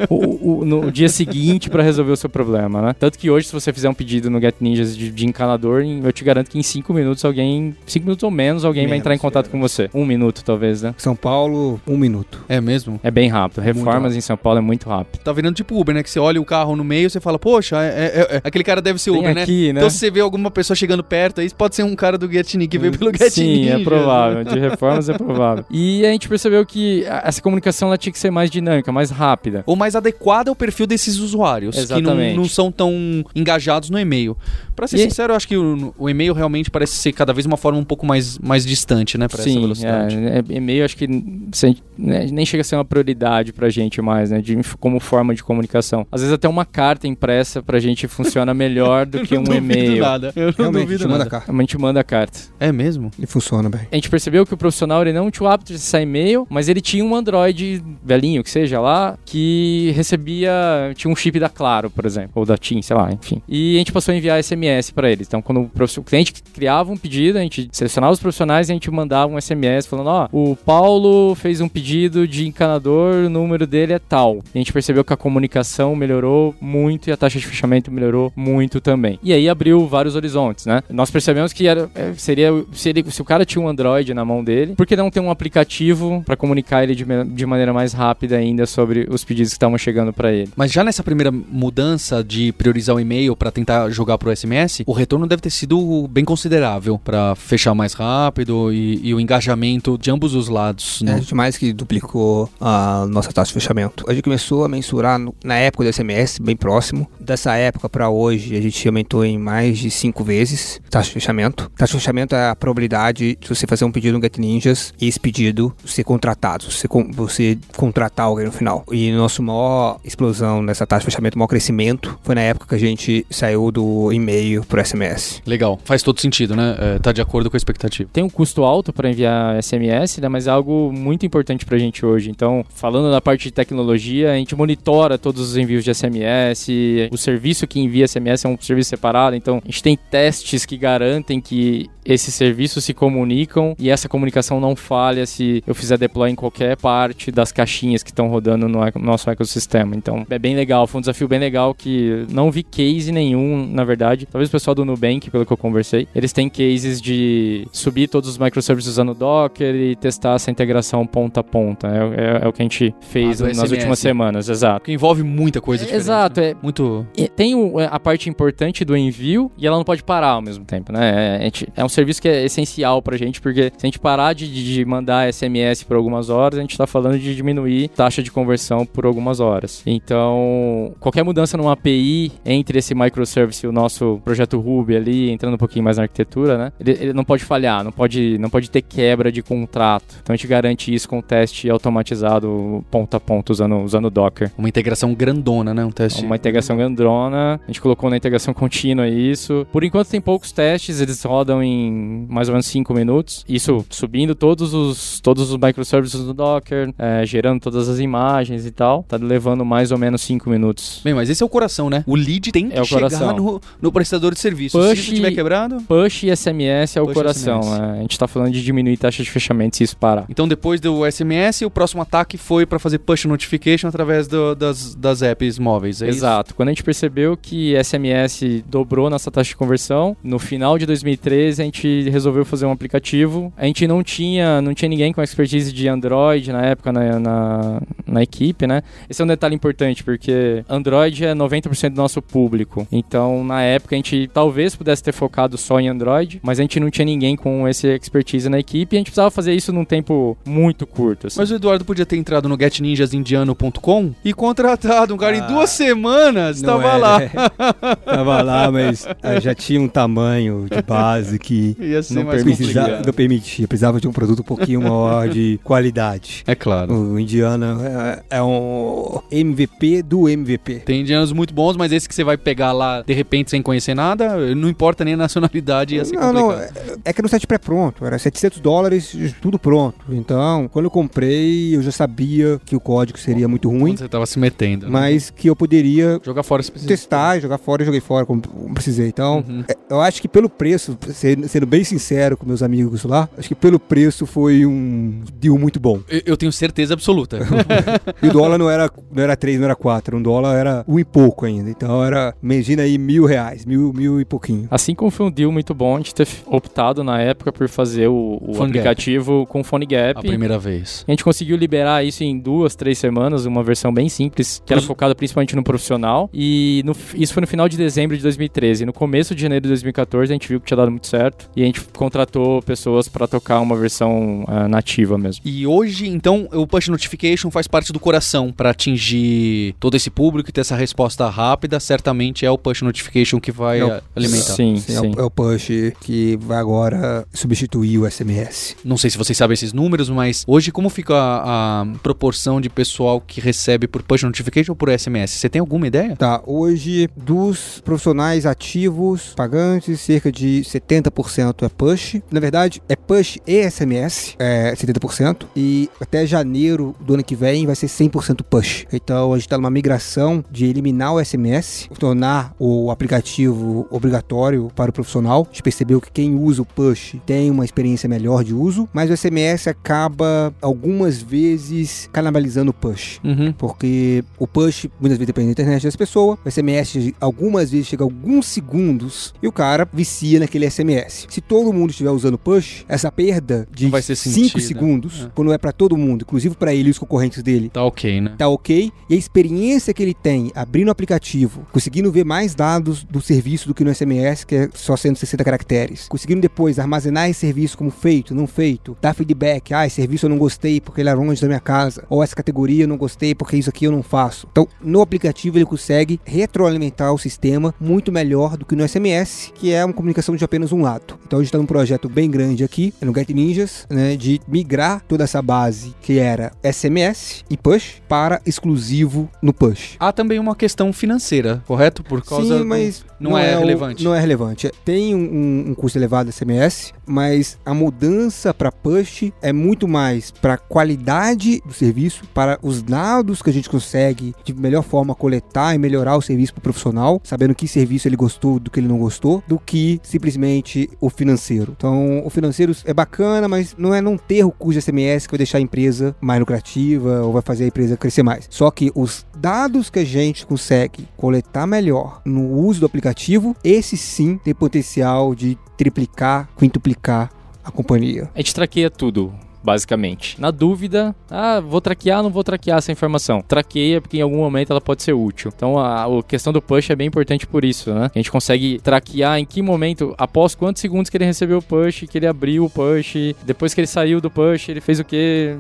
o, o, no dia seguinte para resolver o seu problema, né? Tanto que hoje, se você fizer um pedido no Get Ninjas de, de encanador, eu te garanto que em cinco minutos alguém, cinco minutos ou menos, alguém menos, vai entrar em contato é. com você. Um minuto, talvez, né? São Paulo, um minuto. É mesmo? É bem rápido. Reformas rápido. em São Paulo é muito rápido. Tá virando tipo Uber, né? Que você olha o carro no meio, você fala, poxa, é, é, é aquele cara deve ser Uber, né? aqui, né? Então se você vê alguma pessoa chegando perto, aí pode ser um cara do Get que veio pelo Get Sim, é provável. De reformas é provável. E a gente percebeu que essa comunicação ela tinha que ser mais dinâmica, mais rápida. Ou mais adequada ao perfil desses usuários. Exatamente. Que não, não são tão engajados no e-mail. Pra ser e... sincero, eu acho que o, o, e-mail realmente parece ser cada vez uma forma um pouco mais, mais distante, né? Sim, essa velocidade. É, é, e-mail acho que né, nem chega a ser uma prioridade pra gente mais, né? De, como forma de comunicação. Às vezes até uma carta impressa pra gente funciona melhor do que um e-mail. Nada. Eu não Realmente, duvido a gente nada. Manda carta. A gente manda a carta. É mesmo? E funciona bem. A gente percebeu que o profissional ele não tinha o hábito de acessar e-mail, mas ele tinha um Android velhinho, que seja lá, que recebia. tinha um chip da Claro, por exemplo, ou da TIM, sei lá, enfim. E a gente passou a enviar SMS para eles. Então, quando o, cliente criava um pedido, a gente selecionava os profissionais e a gente mandava um SMS falando: ó, oh, o Paulo fez um pedido de encanador, o número dele é tal. E a gente percebeu que a comunicação melhorou muito e a taxa de fechamento melhorou muito também. E aí abriu vários horizontes, né? Nós percebemos que era, é, seria se, ele, se o cara tinha um Android na mão dele, por que não ter um aplicativo para comunicar ele de, de maneira mais rápida ainda sobre os pedidos que estavam chegando para ele? Mas já nessa primeira mudança de priorizar o e-mail para tentar jogar pro SMS, o retorno deve ter sido bem considerável para fechar mais rápido e, e, o engajamento de ambos os lados. Né? É, a gente mais que duplicou a nossa taxa de fechamento. A gente começou a mensurar no, na época do SMS, bem próximo. Dessa época para hoje, a gente aumentou em mais de cinco vezes taxa de fechamento. Taxa de fechamento é a probabilidade de você fazer um pedido no Get Ninjas e esse pedido ser contratado, você, você contratar alguém no final. E nosso maior explosão nessa taxa de fechamento, maior crescimento, foi na época que a gente saiu do e-mail pro SMS. Legal, faz todo sentido, né? É, tá de acordo com a expectativa. Tem um custo alto para enviar SMS, né? Mas é algo muito importante pra gente hoje. Então, falando da parte de tecnologia, a gente monitora todos os envios de SMS, o serviço que envia SMS é um serviço separado, então a gente tem testes que garantem que esses serviços se comunicam e essa comunicação não falha se eu fizer deploy em qualquer parte das caixinhas que estão rodando no nosso ecossistema. Então é bem legal, foi um desafio bem legal que não vi case nenhum, na verdade. Talvez o pessoal do Nubank, pelo que eu conversei, eles têm cases de subir todos os microservices usando Docker e testar essa integração ponta a ponta. É, é, é o que a gente fez ah, nas SMS. últimas semanas, exato. Que envolve muita coisa diferente. Exato, né? é muito. Tem a parte importante do envio e ela não pode parar ao mesmo tempo, né? É, é um serviço que é essencial pra gente, porque se a gente parar de, de mandar SMS por algumas horas, a gente tá falando de diminuir taxa de conversão por algumas horas. Então, qualquer mudança numa API entre esse microservice e o nosso projeto Ruby ali, entrando um pouquinho mais na arquitetura, né? Ele, ele não pode falhar, não pode, não pode ter quebra de contrato. Então a gente garante isso com o teste automatizado ponto a ponto usando, usando Docker. Uma integração grandona, né? Um teste. Uma integração grandona. A gente colocou na integração contínua isso. Por enquanto tem poucos testes, eles rodam em mais ou menos 5 minutos. Isso subindo todos os, todos os microservices do Docker, é, gerando todas as imagens e tal. Tá levando mais ou menos 5 minutos. Bem, mas esse é o coração, né? O lead tem que É chegar no, no prestador de serviço. Push Se isso tiver quebrado. Push e SMS é o coração. Né? A gente tá falando de diminuir taxa de fechamento se isso parar. Então, depois do SMS, o próximo ataque foi para fazer push notification através do- das, das apps móveis. É isso? Exato. Quando a gente percebeu que SMS dobrou nossa taxa de conversão, no final de 2013 a gente resolveu fazer um aplicativo. A gente não tinha, não tinha ninguém com expertise de Android na época na, na, na equipe, né? Esse é um detalhe importante, porque Android é 90% do nosso público. Então, na época, a gente talvez pudesse ter focado só em Android, mas a gente não tinha ninguém com esse expertise na equipe e a gente precisava fazer isso num tempo muito curto. assim. Mas o Eduardo podia ter entrado no getninjasindiano.com e contratado um cara em Ah, duas semanas. Tava era, lá. é. Tava lá, mas ah, já tinha um tamanho de base que Ia ser Não mais precisa, complicado. não permitia. Precisava de um produto um pouquinho maior de qualidade. É claro. O Indiana é, é um MVP do MVP. Tem indianos muito bons, mas esse que você vai pegar lá de repente sem conhecer nada, não importa nem a nacionalidade, ia ser Não, não, complicado. é, é que um site pré-pronto, era 700 dólares, tudo pronto. Então, quando eu comprei, eu já sabia que o código seria muito ruim, você tava se metendo. né? mas que eu poderia Jogar fora se precisa. testar, jogar fora e joguei fora como precisei. Então, Uhum. é, eu acho que pelo preço, sendo, sendo bem sincero com meus amigos lá, acho que pelo preço foi um deal muito bom. Eu, eu tenho certeza absoluta. E o dólar não era, não era 3, não era 4, um dólar era um e pouco ainda. Então era, imagina aí, mil reais, mil, mil e pouquinho. Assim como foi um deal muito bom a gente ter optado na época por fazer o, o aplicativo com Phone Gap. a primeira vez. A gente conseguiu liberar isso em duas, três semanas, uma versão bem simples, que era Pros- focada principalmente no profissional. E no- isso foi no final de dezembro de 2013. No começo de janeiro de 2014, a gente viu que tinha dado muito certo. E a gente contratou pessoas para tocar uma versão ah, nativa mesmo. E hoje, então, o push notification faz parte do coração para atingir todo esse público e ter essa resposta rápida. Certamente é o push notification que vai É o- alimentar. Sim, Sim, sim. É, o, é o push que vai agora substituir o SMS. Não sei se vocês sabem esses números, mas hoje como fica a, a proporção de pessoal que recebe por push notification ou por SMS? Você tem alguma ideia? Tá, hoje dos profissionais ativos pagantes, cerca de 70% é push. Na verdade, é push e SMS, é 70%. E até janeiro do ano que vem vai ser 100% push. Então a gente está numa migração de eliminar o SMS, tornar o aplicativo obrigatório para o profissional. A gente percebeu que quem usa o push tem uma experiência melhor de uso, mas o SMS acaba algumas vezes canibalizando o push. Uhum. Porque o push muitas vezes depende da internet das pessoas, o SMS algumas vezes chega a alguns segundos e o cara vicia naquele SMS. Se todo mundo estiver usando push, essa perda de Não vai ser 5 sentida. segundos, É. quando é pra todo mundo, inclusive pra ele e os concorrentes dele, Tá ok, né? tá ok. E a experiência que ele tem abrindo o aplicativo, conseguindo ver mais dados do serviço do que no SMS, que é só 160 caracteres, conseguindo depois armazenar esse serviço como feito, não feito, dar feedback, ah, esse serviço eu não gostei porque ele era longe da minha casa, ou essa categoria eu não gostei porque isso aqui eu não faço. Então, no aplicativo ele consegue retroalimentar o sistema muito melhor do que no SMS, que é uma comunicação de apenas um lado. Então a gente está num projeto bem grande aqui, no Get Ninjas, né, de migrar toda essa base que era SMS e push para exclusivo no push. Há também uma questão financeira, correto? Por causa Sim, do- mas não é o- relevante. não é relevante. Tem um, um custo elevado de SMS, mas a mudança para push é muito mais para qualidade do serviço, para os dados que a gente consegue de melhor forma coletar e melhorar o serviço para o profissional, sabendo que serviço ele gostou do que ele não gostou, do que simplesmente o financeiro. Então, o financeiro é bacana, mas não é não ter o custo de SMS que vai deixar a empresa mais lucrativa ou vai fazer a empresa crescer mais. Só que os dados que a gente consegue coletar melhor no uso do aplicativo, esse sim tem potencial de triplicar, quintuplicar a companhia. A gente traqueia tudo. Basicamente. Na dúvida, ah, vou traquear, não vou traquear essa informação. Traqueia porque em algum momento ela pode ser útil. Então a, a questão do push é bem importante por isso, né? A gente consegue traquear em que momento, após quantos segundos que ele recebeu o push, que ele abriu o push, depois que ele saiu do push, ele fez o quê?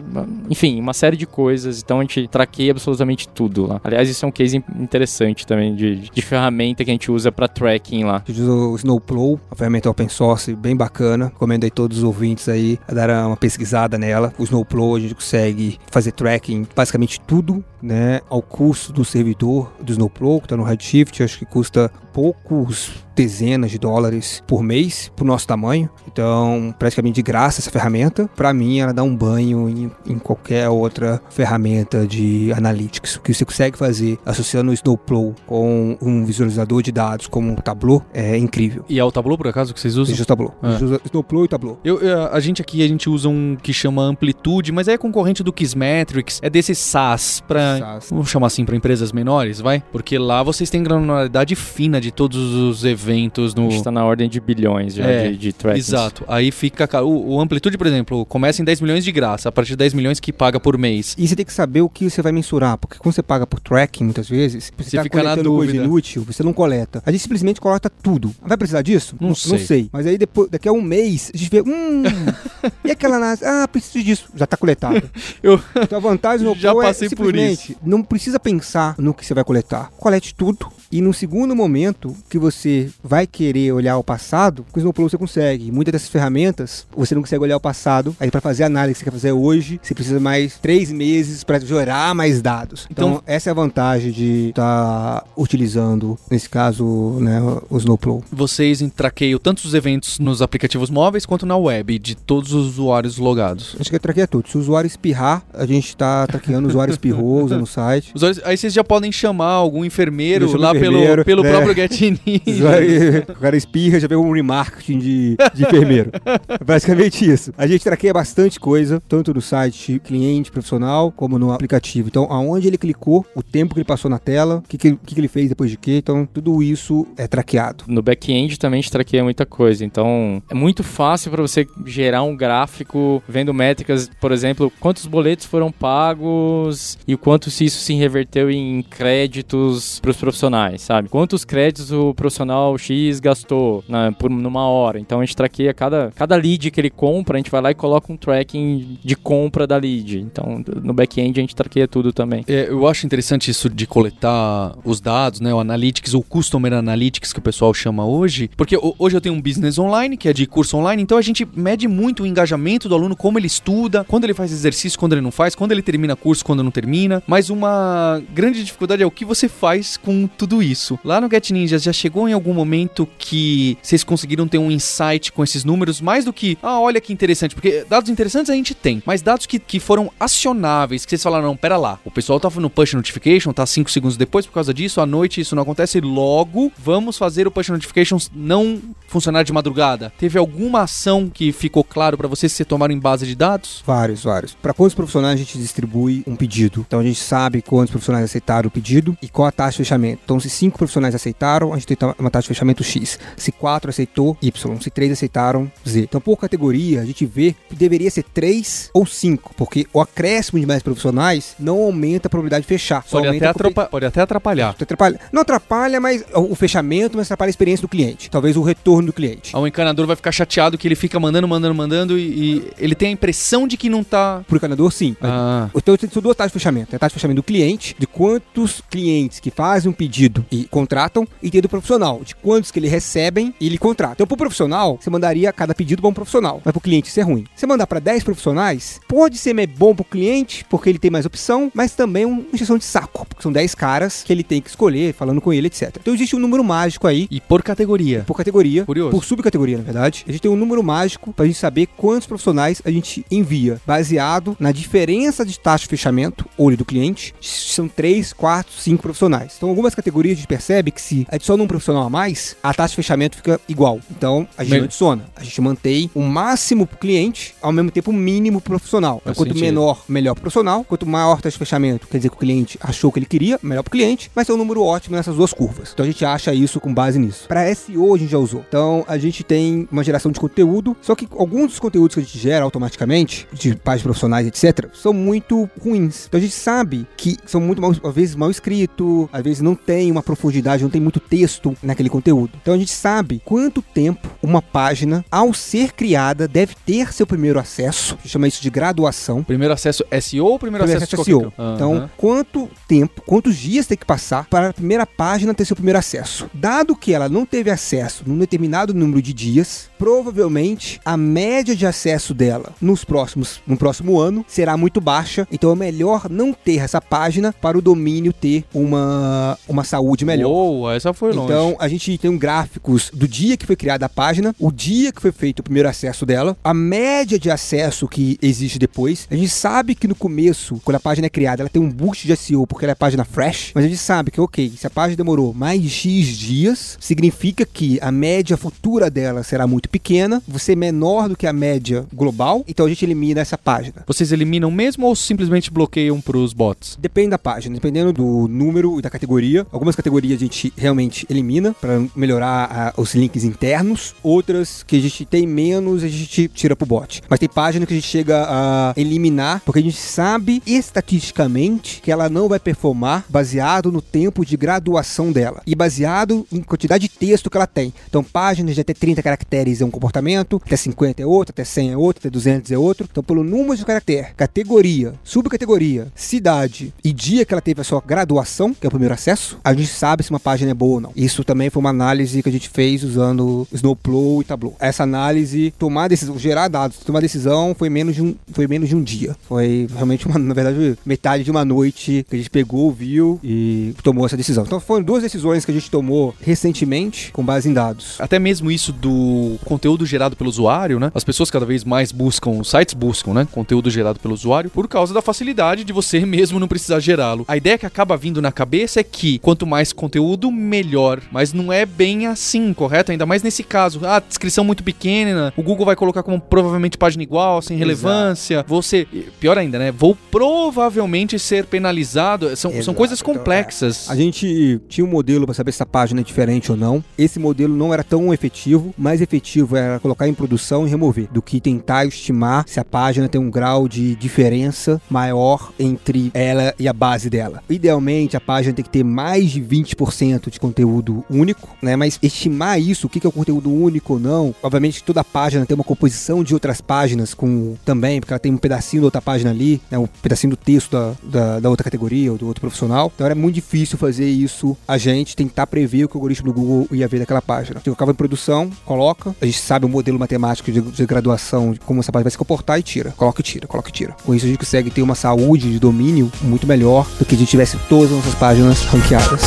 Enfim, uma série de coisas. Então a gente traqueia absolutamente tudo lá. Aliás, isso é um case interessante também de, de ferramenta que a gente usa para tracking lá. A gente usa o Snowplow, uma ferramenta open source bem bacana. Recomendo aí todos os ouvintes aí a dar uma pesquisada nela. O Snowplow a gente consegue fazer tracking basicamente tudo, né, ao custo do servidor do Snowplow, que está no Redshift, acho que custa poucos dezenas de dólares por mês pro nosso tamanho. Então, praticamente de graça essa ferramenta. Para mim, ela dá um banho em, em, qualquer outra ferramenta de analytics. O que você consegue fazer associando o Snowplow com um visualizador de dados como o Tableau é incrível. E é o Tableau, por acaso, que vocês usam? Isso, o Tableau. É. A gente usa Snowplow e Tableau. Eu, eu- a gente aqui, a gente usa um que chama Amplitude, mas é concorrente do Kissmetrics, é desse SaaS pra... Vamos chamar assim pra empresas menores, vai? Porque lá vocês têm granularidade fina de todos os eventos no... A gente tá na ordem de bilhões já É, de, de tracking. Exato. Aí fica. ca- O, o Amplitude, por exemplo, começa em 10 milhões de graça, a partir de 10 milhões que paga por mês. E você tem que saber o que você vai mensurar, porque quando você paga por tracking, muitas vezes, você, Você tá fica na coletando coisa dúvida. inútil, você não coleta. A gente simplesmente coleta tudo. Vai precisar disso? Não Não sei. sei. Mas aí depois, daqui a um mês, a gente vê, hum, e aquela análise? Ah, preciso disso. Já tá coletado. Eu- Então a vantagem no Já Flow passei é por não precisa pensar no que você vai coletar. Colete tudo. E no segundo momento que você vai querer olhar o passado, com o Snowplow você consegue. Muitas dessas ferramentas, você não consegue olhar o passado. Aí para fazer a análise que você quer fazer hoje, você precisa mais três meses para gerar mais dados. Então, Então- essa é a vantagem de estar utilizando, nesse caso, né, o Snowplow. Vocês traqueiam tanto os eventos nos aplicativos móveis quanto na web, de todos os usuários logados. A gente quer traquear tudo. Se o usuário espirrar, a gente está traqueando o usuário espirrou, usando o site. Os usuários- Aí vocês já podem chamar algum enfermeiro Deixa no lá pelo, enfermeiro, pelo né? próprio Get O usuário- o cara espirra, já pegou um remarketing de, de enfermeiro. É Basicamente isso. A gente traqueia bastante coisa, tanto no site cliente profissional, como no aplicativo. Então, aonde ele clicou, o tempo que ele passou na tela, o que, que que ele fez depois de quê. Então, tudo isso é traqueado. No back-end também a gente traqueia muita coisa. Então, é muito fácil para você gerar um gráfico vendo métricas, por exemplo, quantos boletos foram pagos e o quanto se isso se reverteu em créditos para os profissionais, sabe? Quantos créditos o profissional X gastou na, por numa hora. Então, a gente traqueia cada, cada lead que ele compra, a gente vai lá e coloca um tracking de compra da lead. Então, no back-end a gente traqueia tudo também. É, eu acho interessante isso de coletar os dados, né? O Analytics, ou Customer Analytics, que o pessoal chama hoje. Porque ho- hoje eu tenho um business online, que é de curso online, então a gente mede muito o engajamento do aluno, como ele estuda, quando ele faz exercício, quando ele não faz, quando ele termina curso, quando não termina. Mas uma grande dificuldade é o que você faz com tudo isso. Lá no Get Ninjas, já chegou em algum momento que vocês conseguiram ter um insight com esses números, mais do que, ah, olha que interessante, porque dados interessantes a gente tem, mas dados que, que foram acionáveis, que vocês falaram, não, pera lá, o pessoal tava no push notification, tá 5 segundos depois por causa disso, à noite isso não acontece, logo vamos fazer o push notifications não funcionar de madrugada. Teve alguma ação que ficou claro pra vocês vocês tomaram em base de dados? Vários, vários. Para quantos profissionais a gente distribui um pedido? Então a gente sabe quantos profissionais aceitaram o pedido e qual a taxa de fechamento. Então se cinco profissionais aceitaram, a gente tem uma taxa de fechamento X. Se quatro aceitou, Y. Se três aceitaram, Z. Então por categoria a gente vê que deveria ser três ou cinco, porque o acréscimo de mais profissionais não aumenta a probabilidade de fechar. Pode até, atrapa- pode até atrapalhar. Atrapalha. Não atrapalha, mas o fechamento, mas atrapalha a experiência do cliente. Talvez o retorno do cliente. O encanador vai ficar chateado que ele fica mandando, mandando, mandando e, e ele tem a impressão de que não tá. Por encanador, sim. Ah, Então são duas taxas de fechamento. A taxa de fechamento do cliente, de quantos clientes que fazem um pedido e contratam, e tem do profissional, de quantos que ele recebem e ele contrata. Então, pro profissional, você mandaria cada pedido para um profissional, mas pro cliente isso é ruim. Você mandar para 10 profissionais, pode ser bom pro cliente, porque ele tem mais opção, mas também uma injeção de saco, porque são 10 caras que ele tem que escolher, falando com ele, etc. Então existe um número mágico aí e por categoria. por categoria, Curioso. por subcategoria, na verdade. A gente tem um número mágico pra gente saber quantos profissionais a gente envia, baseado na diferença de taxa de fechamento, olho do cliente, são 3, 4, 5 profissionais. Então, algumas categorias a gente percebe que se adiciona um profissional a mais, a taxa de fechamento fica igual. Então, a gente Me- não adiciona. A gente mantém o máximo pro cliente, ao mesmo tempo o mínimo pro profissional. Então, quanto sentido. menor, melhor pro profissional. Quanto maior a taxa de fechamento, quer dizer que o cliente achou que ele queria, melhor pro cliente. Vai ser um número ótimo nessas duas curvas. Então, a gente acha isso com base nisso. Para SEO, a gente já usou. Então, a gente tem uma geração de conteúdo, só que alguns dos conteúdos que a gente gera automaticamente, de páginas profissionais, etc., são muito ruins. Então, a gente sabe que são muito mal, às vezes mal escrito, às vezes não tem uma profundidade, não tem muito texto naquele conteúdo. Então, a gente sabe quanto tempo uma página, ao ser criada, deve ter seu primeiro acesso. A gente chama isso de graduação. Primeiro acesso SEO ou primeiro, Primeiro acesso, acesso SEO. campo? Então, quanto tempo, quantos dias tem que passar para a primeira página ter seu primeiro acesso? Dado que ela não teve acesso num determinado número de dias, provavelmente a média de acesso dela nos próximos, no próximo ano será muito baixa. Então é melhor não ter essa página para o domínio ter uma, uma saúde melhor. Uou, essa foi longe. Então, a gente tem um gráficos do dia que foi criada a página, o dia que foi feito o primeiro acesso dela, a média de acesso que existe depois. A gente sabe que no começo, quando a página é criada, ela tem um boost de SEO porque ela é página fresh, mas a gente sabe que, ok, se a página demorou mais X dias, significa que a média futura dela será muito pequena, você é menor do que a média global, então a gente elimina essa página. Vocês eliminam mesmo ou simplesmente bloqueiam pros bots? Depende da página, dependendo do número e da categoria. Algumas categorias a gente realmente elimina para melhorar ah, os links internos. Outras que a gente tem menos, a gente tira pro bot. Mas tem página que a gente chega a eliminar porque a gente sabe estatisticamente que ela não vai performar baseado no tempo de graduação dela e baseado em quantidade de texto que ela tem. Então, páginas de até 30 caracteres é um comportamento, até 50 é outro, até 100 é outro, até 200 é outro. Então, pelo número de caractere, categoria, subcategoria, cidade e dia que ela teve a sua graduação, que é o primeiro acesso, a gente sabe se uma página é boa ou não. Isso também foi uma análise que a gente fez usando Snowplow e Tableau. Essa análise, tomar decisão, gerar dados, tomar decisão foi menos de um, foi menos de um dia. Foi realmente uma, na verdade, metade de uma noite que a gente pegou, viu e tomou essa decisão. Então foram duas decisões que a gente tomou recentemente com base em dados. Até mesmo isso do conteúdo gerado pelo usuário, né? As pessoas cada vez mais buscam, sites buscam, né? Conteúdo gerado pelo usuário por causa da facilidade de você mesmo não precisar gerá-lo. A ideia que acaba vindo na cabeça é que quanto mais conteúdo, melhor. Mas não é bem assim, correto? Ainda mais nesse caso. Ah, descrição muito pequena, o Google vai colocar como provavelmente página igual, sem relevância. Você, pior ainda, né? Vou provavelmente ser penalizado. São, são Exato. coisas Então, complexas. A gente tinha um modelo para saber se a página é diferente ou não. Esse modelo não era tão efetivo. Mais efetivo era colocar em produção e remover, do que tentar estimar se a página tem um grau de diferença maior entre ela e a base dela. Idealmente, a página tem que ter mais de 20% de conteúdo único, né? Mas estimar isso, o que é o conteúdo único ou não, obviamente toda página tem uma composição de outras páginas com também, porque ela tem um pedacinho da outra página ali, né? Um pedacinho do texto da, da, da outra categoria ou do outro profissional. Então era muito difícil fazer isso, a gente tentar prever o que o algoritmo do Google ia ver daquela página. A gente colocava em produção, coloca, a gente sabe o modelo matemático de, de graduação, de como essa página vai se comportar e tira. Coloca e tira, coloca e tira. Com isso a gente consegue ter uma saúde de domínio muito melhor do que gente tivesse todas as nossas páginas ranqueadas.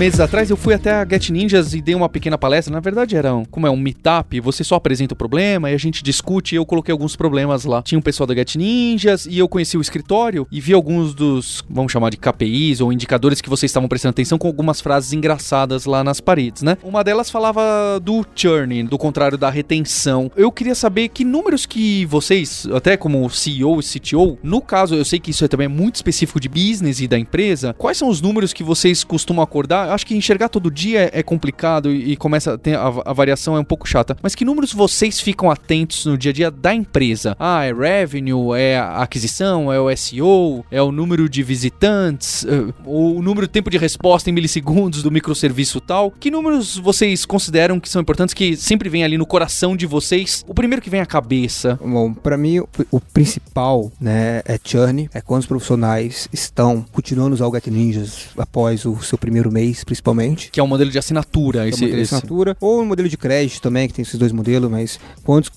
Meses atrás eu fui até a Get Ninjas e dei uma pequena palestra. Na verdade era um, como é um meetup, você só apresenta o problema e a gente discute e eu coloquei alguns problemas lá. Tinha um pessoal da Get Ninjas e eu conheci o escritório e vi alguns dos, vamos chamar de KPIs ou indicadores que vocês estavam prestando atenção com algumas frases engraçadas lá nas paredes, né? Uma delas falava do churn, do contrário da retenção. Eu queria saber que números que vocês, até como CEO e CTO, no caso, eu sei que isso é também muito específico de business e da empresa, quais são os números que vocês costumam acordar? Acho que enxergar todo dia é complicado e, começa a ter a, a variação é um pouco chata. Mas que números vocês ficam atentos no dia a dia da empresa? Ah, é revenue, é aquisição, é o SEO, é o número de visitantes, é, o número de tempo de resposta em milissegundos do microserviço tal. Que números vocês consideram que são importantes que sempre vem ali no coração de vocês? O primeiro que vem à cabeça. Bom, para mim o, principal, né, é churn, é quando os profissionais estão continuando a usar o Get Ninjas após o seu primeiro mês principalmente. Que é um modelo de assinatura. É um Esse, modelo de esse- assinatura, ou um modelo de crédito também, que tem esses dois modelos, mas quantos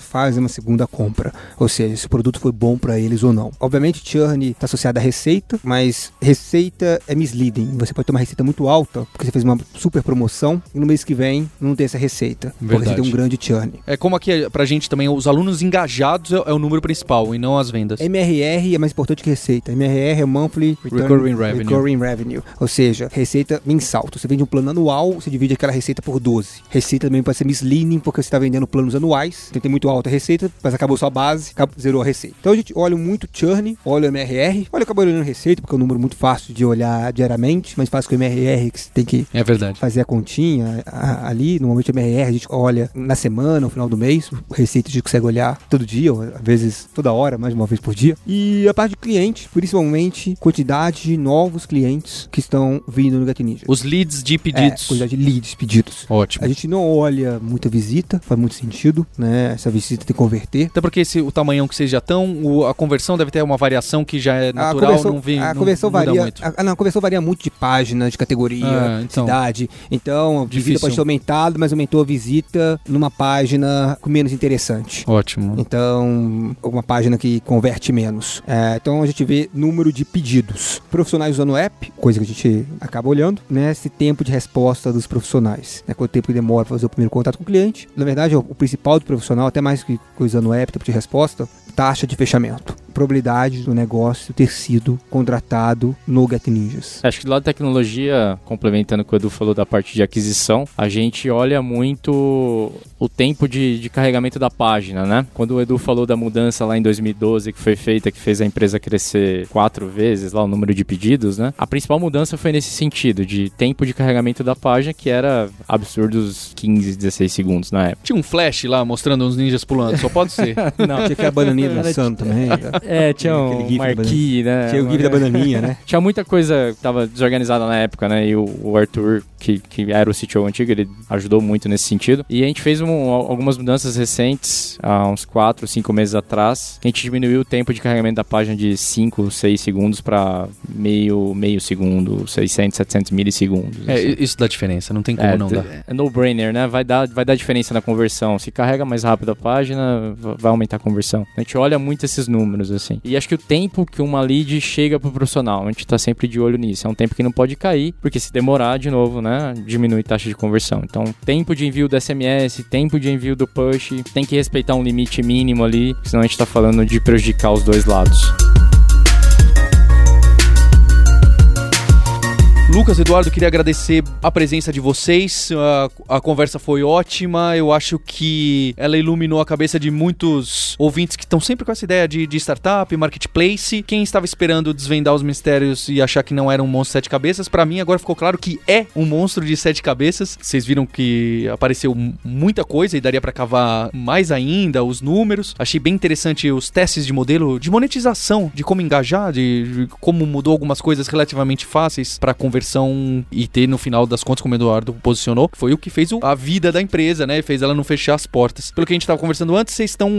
fazem uma segunda compra? Ou seja, se o produto foi bom para eles ou não. Obviamente, churn está associado à receita, mas receita é misleading. Você pode ter uma receita muito alta, porque você fez uma super promoção, e no mês que vem não tem essa receita. Porque você Verdade. tem um grande churn. É como aqui pra gente também, os alunos engajados é, é o número principal e não as vendas. MRR é mais importante que receita. MRR é Monthly Return- Recurring Revenue. Recurring Revenue. Ou seja, receita mensal. Então, você vende um plano anual, você divide aquela receita por 12. Receita também pode ser misleading, porque você está vendendo planos anuais. Você tem muito alta receita, mas acabou sua base, acabou, zerou a receita. Então a gente olha muito churn, olha o MRR, olha acabou olhando receita, porque é um número muito fácil de olhar diariamente, mas fácil que o MRR, que você tem que É verdade. fazer a continha a- ali. Normalmente o MRR a gente olha na semana, no final do mês. Receita a gente consegue olhar todo dia, ou às vezes toda hora, mais de uma vez por dia. E a parte de cliente, principalmente quantidade de novos clientes que estão vindo no Ninja. Os leads de É, pedidos. quantidade de leads, pedidos. Ótimo. A gente não olha muita visita, faz muito sentido, né? Essa visita tem que converter. Até porque esse, o tamanhão que vocês já estão, o- a conversão deve ter uma variação que já é natural, conversão, não vem. a não conversão muda varia. muito. A, não, a conversão varia muito de página, de categoria, Ah, então. cidade. Então, a visita Difícil. pode ter aumentado, mas aumentou a visita numa página com menos interessante. Ótimo. Então, uma página que converte menos. É, então a gente vê número de pedidos. Profissionais usando o app, coisa que a gente acaba olhando, né? Esse tempo de resposta dos profissionais. Né? Quanto tempo demora para fazer o primeiro contato com o cliente. Na verdade, o principal do profissional, até mais que usando o app, tempo de resposta, taxa de fechamento. Probabilidade do negócio ter sido contratado no Get Ninjas. Acho que do lado da tecnologia, complementando o que o Edu falou da parte de aquisição, a gente olha muito o tempo de, de carregamento da página, né? Quando o Edu falou da mudança lá em 2012 que foi feita, que fez a empresa crescer quatro vezes lá o número de pedidos, né? A principal mudança foi nesse sentido, de tempo de carregamento da página, que era absurdos 15, 16 segundos na época. Tinha um flash lá mostrando uns ninjas pulando, só pode ser. Não. Tinha aquela bananinha dançando também. tá? É, tinha um gif da marquee, né? Tinha o GIF da bananinha, né? Tinha muita coisa que tava desorganizada na época, né? E o, o Arthur, que, que era o CTO antigo, ele ajudou muito nesse sentido. E a gente fez um- algumas mudanças recentes, há uns 4, 5 meses atrás. A gente diminuiu o tempo de carregamento da página de 5, 6 segundos para meio, meio segundo, 600, 700 milissegundos. É, assim. isso dá diferença, não tem como É, não dar. é no-brainer, né? Vai dar, vai dar diferença na conversão. Se carrega mais rápido a página, va- vai aumentar a conversão. A gente olha muito esses números, assim. E acho que o tempo que uma lead chega pro profissional, a gente tá sempre de olho nisso. É um tempo que não pode cair, porque se demorar, de novo, né? Diminui taxa de conversão. Então, tempo de envio do SMS, tempo de envio do push, tem que respeitar um limite mínimo ali, senão a gente tá falando de prejudicar os dois lados. Lucas, Eduardo, queria agradecer a presença de vocês. A, a conversa foi ótima. Eu acho que ela iluminou a cabeça de muitos ouvintes que estão sempre com essa ideia de, de startup, marketplace. Quem estava esperando desvendar os mistérios e achar que não era um monstro de sete cabeças, pra mim agora ficou claro que é um monstro de sete cabeças. Vocês viram que apareceu muita coisa e daria pra cavar mais ainda os números. Achei bem interessante os testes de modelo de monetização, de como engajar, de, de como mudou algumas coisas relativamente fáceis pra conversão e ter no final das contas, como o Eduardo posicionou, foi o que fez o- a vida da empresa, né? Fez ela não fechar as portas. Pelo que a gente tava conversando antes, vocês estão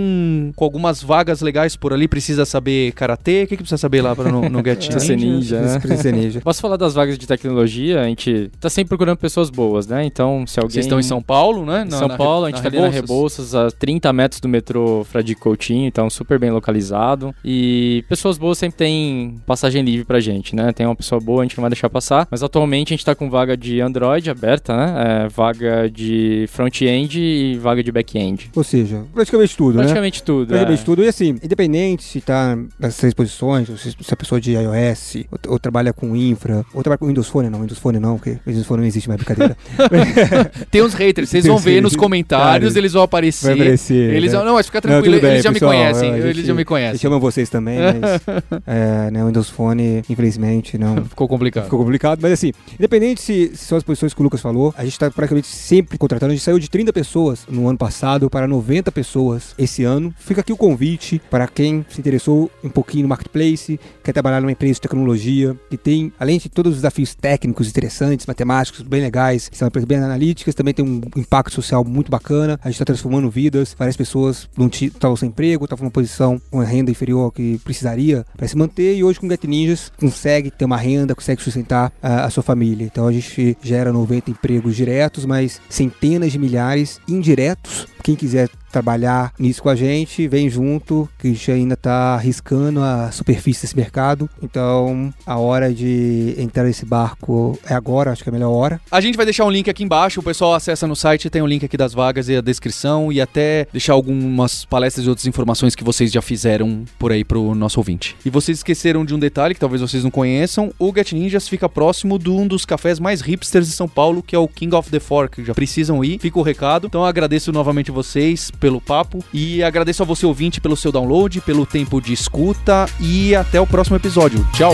com algumas vagas legais por ali. Precisa saber karatê? O que, que precisa saber lá pra no, no Get ser ninja, né? Precisa ser ninja. Posso falar das vagas de tecnologia? A gente tá sempre procurando pessoas boas, né? Então, se alguém... Vocês estão em São Paulo, né? Em Na- São na- Paulo, a gente tá ali na Rebouças. Rebouças, a 30 metros do metrô Fradique Coutinho, então super bem localizado. E pessoas boas sempre tem passagem livre pra gente, né? Tem uma pessoa boa, a gente não vai deixar passar. Mas atualmente a gente tá com vaga de Android aberta, né? É, vaga de front-end e vaga de back-end. Ou seja, praticamente tudo, né? Praticamente tudo. Praticamente é. tudo. E assim, independente se tá nas três posições, ou se, se a pessoa é de iOS, ou, ou trabalha com infra, ou trabalha com Windows Phone, não, Windows Phone não, porque Windows Phone não existe mais brincadeira. Tem uns haters, vocês vão ver nos comentários, eles vão aparecer. Vai aparecer. Eles né? vão, não, mas fica Não, tranquilo, tudo bem, eles já pessoal, me conhecem, a eles gente- já me conhecem. chamo vocês também, mas é, né, o Windows Phone, infelizmente, não Ficou complicado. ficou complicado. Mas assim, independente se, se são as posições que o Lucas falou, a gente tá praticamente sempre contratando. A gente saiu de 30 pessoas no ano passado para 90 pessoas esse ano. Fica aqui o convite para quem se interessou um pouquinho no marketplace, quer trabalhar numa empresa de tecnologia, que tem, além de todos os desafios técnicos interessantes, matemáticos, bem legais, são empresas bem analíticas, também tem um impacto social muito bacana. A gente está transformando vidas. Várias pessoas não estavam sem emprego, estavam numa posição com uma renda inferior que precisaria para se manter. E hoje com Get Ninjas consegue ter uma renda, consegue sustentar a a, a sua família. Então a gente gera 90 empregos diretos, mas centenas de milhares indiretos. Quem quiser trabalhar nisso com a gente, vem junto, que a gente ainda está arriscando a superfície desse mercado. Então, a hora de entrar nesse barco é agora, acho que é a melhor hora. A gente vai deixar um link aqui embaixo, o pessoal acessa no site, tem o um link aqui das vagas e a descrição e até deixar algumas palestras e outras informações que vocês já fizeram por aí pro nosso ouvinte. E vocês esqueceram de um detalhe que talvez vocês não conheçam, o Get Ninjas fica próximo de um dos cafés mais hipsters de São Paulo, que é o King of the Fork. Já precisam ir, fica o recado. Então agradeço novamente vocês pelo papo e agradeço a você ouvinte pelo seu download, pelo tempo de escuta e até o próximo episódio. Tchau.